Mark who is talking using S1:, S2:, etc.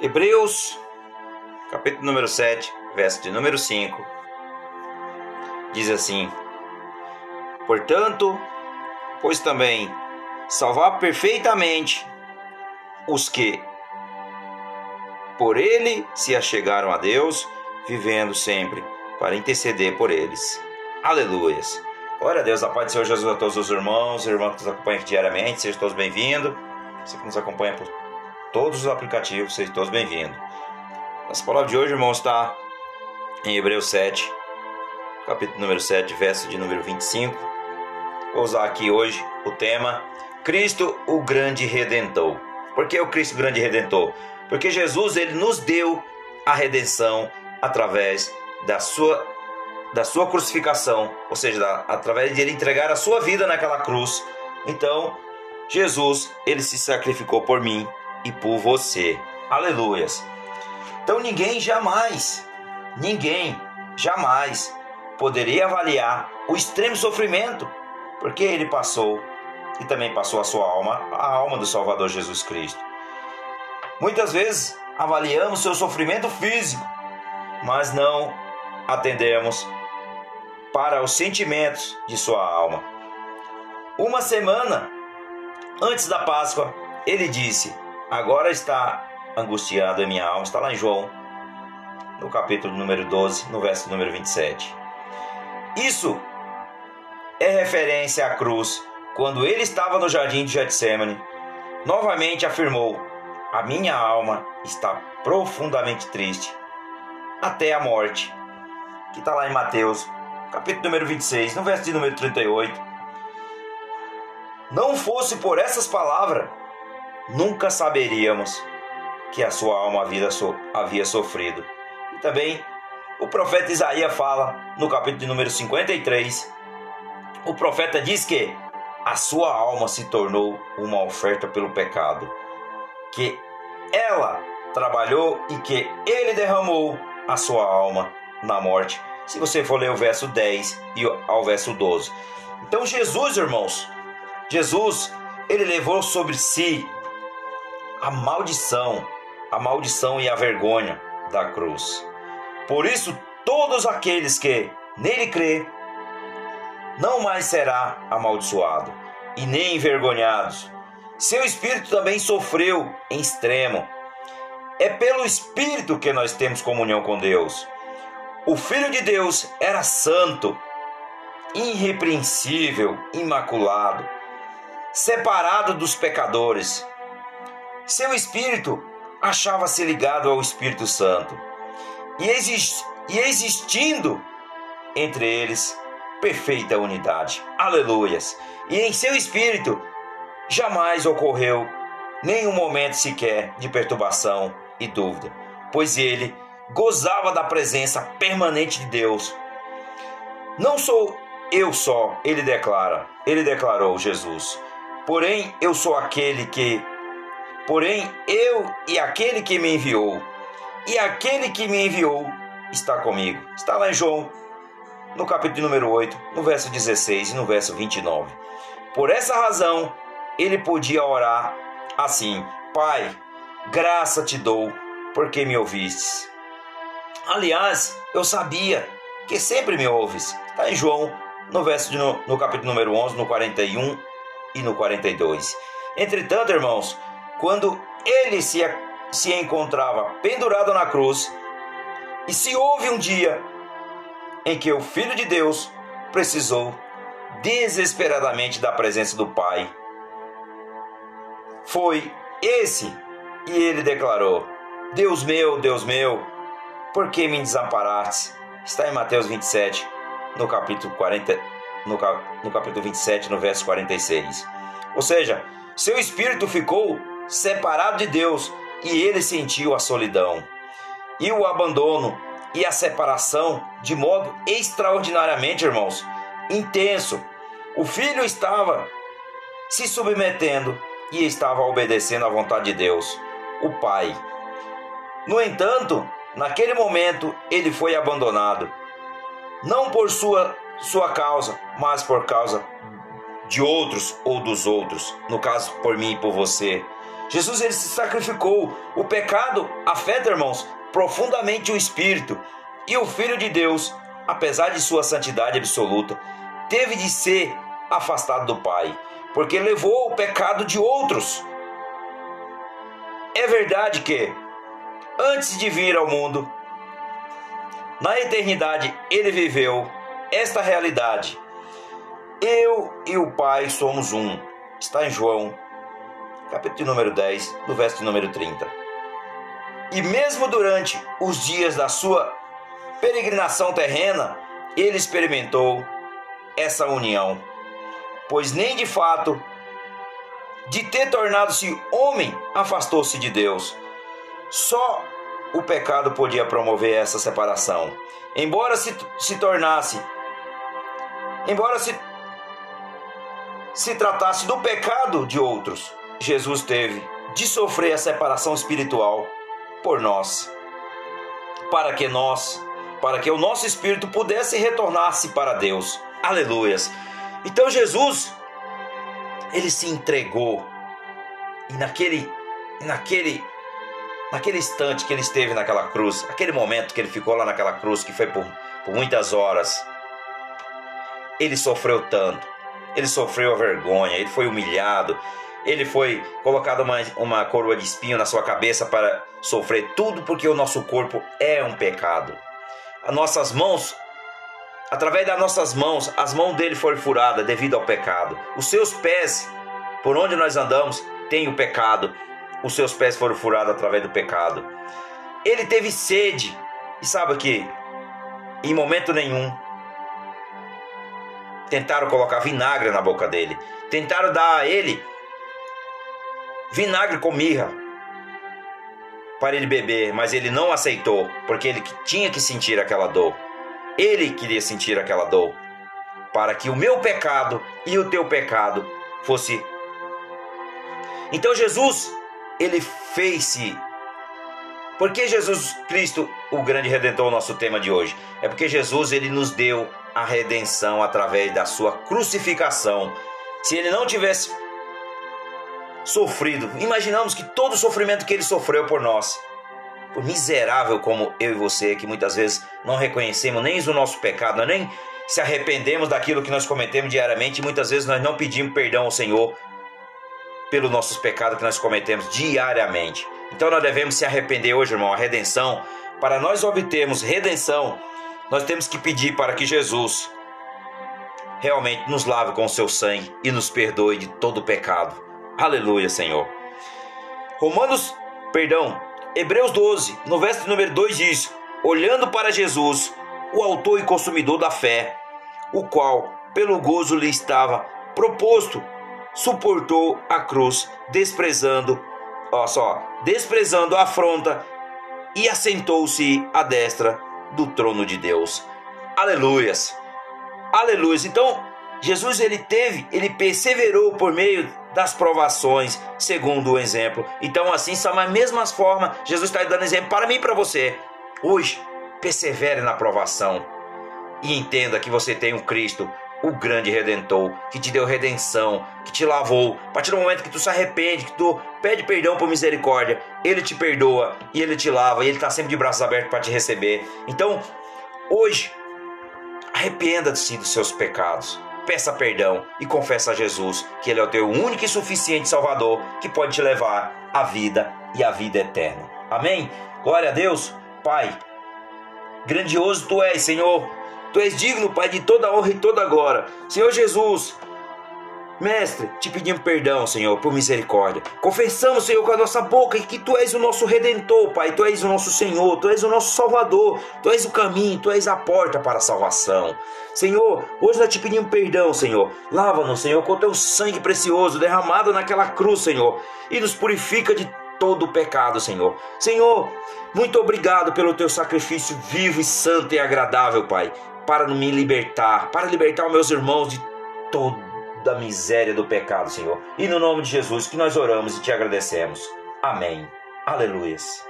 S1: Hebreus, capítulo número 7, verso de número 5, diz assim: Portanto, pois também salvar perfeitamente os que por ele se achegaram a Deus, vivendo sempre para interceder por eles. Aleluias. Glória a Deus, a paz do Senhor Jesus a todos os irmãos, irmãos que nos acompanham diariamente, sejam todos bem-vindos. Você que nos acompanha por todos os aplicativos, sejam todos bem-vindos. Nossa palavra de hoje, irmãos, está em Hebreus 7, capítulo número 7, verso de número 25. Vou usar aqui hoje o tema Cristo, o grande redentor. Por que o Cristo grande redentor? Porque Jesus ele nos deu a redenção através da sua da sua crucificação, ou seja, da, através de ele entregar a sua vida naquela cruz. Então, Jesus, ele se sacrificou por mim e por você. Aleluias. Então, ninguém jamais, ninguém jamais poderia avaliar o extremo sofrimento, porque ele passou e também passou a sua alma, a alma do Salvador Jesus Cristo. Muitas vezes avaliamos seu sofrimento físico, mas não atendemos para os sentimentos de sua alma. Uma semana antes da Páscoa, ele disse: Agora está angustiado a minha alma. Está lá em João, no capítulo número 12, no verso número 27. Isso é referência à cruz, quando ele estava no jardim de Getsemane. Novamente afirmou: A minha alma está profundamente triste até a morte. Que está lá em Mateus capítulo número 26, no verso de número 38. Não fosse por essas palavras, nunca saberíamos que a sua alma havia sofrido. E também o profeta Isaías fala no capítulo de número 53. O profeta diz que a sua alma se tornou uma oferta pelo pecado, que ela trabalhou e que ele derramou a sua alma na morte se você for ler o verso 10 e ao verso 12. Então Jesus, irmãos, Jesus, ele levou sobre si a maldição, a maldição e a vergonha da cruz. Por isso, todos aqueles que nele crê não mais será amaldiçoado e nem envergonhados. Seu espírito também sofreu em extremo. É pelo espírito que nós temos comunhão com Deus. O Filho de Deus era santo, irrepreensível, imaculado, separado dos pecadores. Seu espírito achava-se ligado ao Espírito Santo e, existindo entre eles perfeita unidade. Aleluias! E em seu espírito jamais ocorreu nenhum momento sequer de perturbação e dúvida, pois ele gozava da presença permanente de Deus. Não sou eu só, ele declara, ele declarou Jesus. Porém, eu sou aquele que Porém, eu e aquele que me enviou, e aquele que me enviou está comigo. Está lá em João, no capítulo número 8, no verso 16 e no verso 29. Por essa razão, ele podia orar assim: Pai, graça te dou, porque me ouvistes. Aliás, eu sabia que sempre me ouves. Está em João, no, verso de, no, no capítulo número 11, no 41 e no 42. Entretanto, irmãos, quando ele se, se encontrava pendurado na cruz, e se houve um dia em que o Filho de Deus precisou desesperadamente da presença do Pai, foi esse e ele declarou: Deus meu, Deus meu, por que me desamparaste? Está em Mateus 27, no capítulo 40, no, no capítulo 27, no verso 46. Ou seja, seu espírito ficou separado de Deus e ele sentiu a solidão e o abandono e a separação de modo extraordinariamente, irmãos, intenso. O filho estava se submetendo e estava obedecendo à vontade de Deus, o Pai. No entanto, Naquele momento ele foi abandonado, não por sua, sua causa, mas por causa de outros ou dos outros, no caso por mim e por você. Jesus ele se sacrificou. O pecado afeta, irmãos, profundamente o espírito. E o Filho de Deus, apesar de sua santidade absoluta, teve de ser afastado do Pai, porque levou o pecado de outros. É verdade que, antes de vir ao mundo, na eternidade ele viveu esta realidade. Eu e o Pai somos um. Está em João, capítulo número 10, no verso número 30. E mesmo durante os dias da sua peregrinação terrena, ele experimentou essa união, pois nem de fato de ter tornado-se homem afastou-se de Deus. Só o pecado podia promover essa separação. Embora se, se tornasse, embora se, se tratasse do pecado de outros, Jesus teve de sofrer a separação espiritual por nós, para que nós, para que o nosso espírito pudesse retornar-se para Deus. Aleluias. Então Jesus ele se entregou e naquele naquele naquele instante que ele esteve naquela cruz, aquele momento que ele ficou lá naquela cruz, que foi por, por muitas horas, ele sofreu tanto, ele sofreu a vergonha, ele foi humilhado, ele foi colocado uma, uma coroa de espinho na sua cabeça para sofrer tudo porque o nosso corpo é um pecado. As nossas mãos, através das nossas mãos, as mãos dele foram furadas devido ao pecado. Os seus pés, por onde nós andamos, tem o pecado os seus pés foram furados através do pecado. Ele teve sede, e sabe que em momento nenhum tentaram colocar vinagre na boca dele, tentaram dar a ele vinagre com mirra para ele beber, mas ele não aceitou, porque ele tinha que sentir aquela dor. Ele queria sentir aquela dor, para que o meu pecado e o teu pecado fosse. Então Jesus ele fez-se. Por que Jesus Cristo, o grande redentor, o nosso tema de hoje? É porque Jesus ele nos deu a redenção através da sua crucificação. Se ele não tivesse sofrido, imaginamos que todo o sofrimento que ele sofreu por nós, por miserável como eu e você, que muitas vezes não reconhecemos nem o nosso pecado, nem se arrependemos daquilo que nós cometemos diariamente, e muitas vezes nós não pedimos perdão ao Senhor pelos nossos pecados que nós cometemos diariamente. Então nós devemos se arrepender hoje, irmão, a redenção. Para nós obtermos redenção, nós temos que pedir para que Jesus realmente nos lave com o seu sangue e nos perdoe de todo o pecado. Aleluia, Senhor. Romanos, perdão, Hebreus 12, no verso número 2 diz: Olhando para Jesus, o autor e consumidor da fé, o qual, pelo gozo lhe estava proposto, suportou a cruz, desprezando, ó só, desprezando a afronta e assentou-se à destra do trono de Deus. Aleluias. Aleluias. Então, Jesus ele teve, ele perseverou por meio das provações, segundo o exemplo. Então, assim são as mesmas formas, Jesus está dando exemplo para mim e para você. Hoje, persevere na provação e entenda que você tem um Cristo o grande redentor, que te deu redenção, que te lavou. A partir do momento que tu se arrepende, que tu pede perdão por misericórdia, ele te perdoa e ele te lava e ele está sempre de braços abertos para te receber. Então, hoje, arrependa-se dos seus pecados. Peça perdão e confessa a Jesus que Ele é o teu único e suficiente Salvador que pode te levar à vida e à vida eterna. Amém? Glória a Deus, Pai. Grandioso tu és, Senhor Tu és digno, Pai, de toda honra e toda glória. Senhor Jesus, Mestre, te pedimos perdão, Senhor, por misericórdia. Confessamos, Senhor, com a nossa boca que Tu és o nosso redentor, Pai. Tu és o nosso Senhor, Tu és o nosso Salvador. Tu és o caminho, Tu és a porta para a salvação. Senhor, hoje nós te pedimos perdão, Senhor. Lava-nos, Senhor, com Teu sangue precioso derramado naquela cruz, Senhor. E nos purifica de todo o pecado, Senhor. Senhor, muito obrigado pelo Teu sacrifício vivo e santo e agradável, Pai para me libertar, para libertar os meus irmãos de toda a miséria do pecado, Senhor. E no nome de Jesus que nós oramos e te agradecemos. Amém. Aleluias.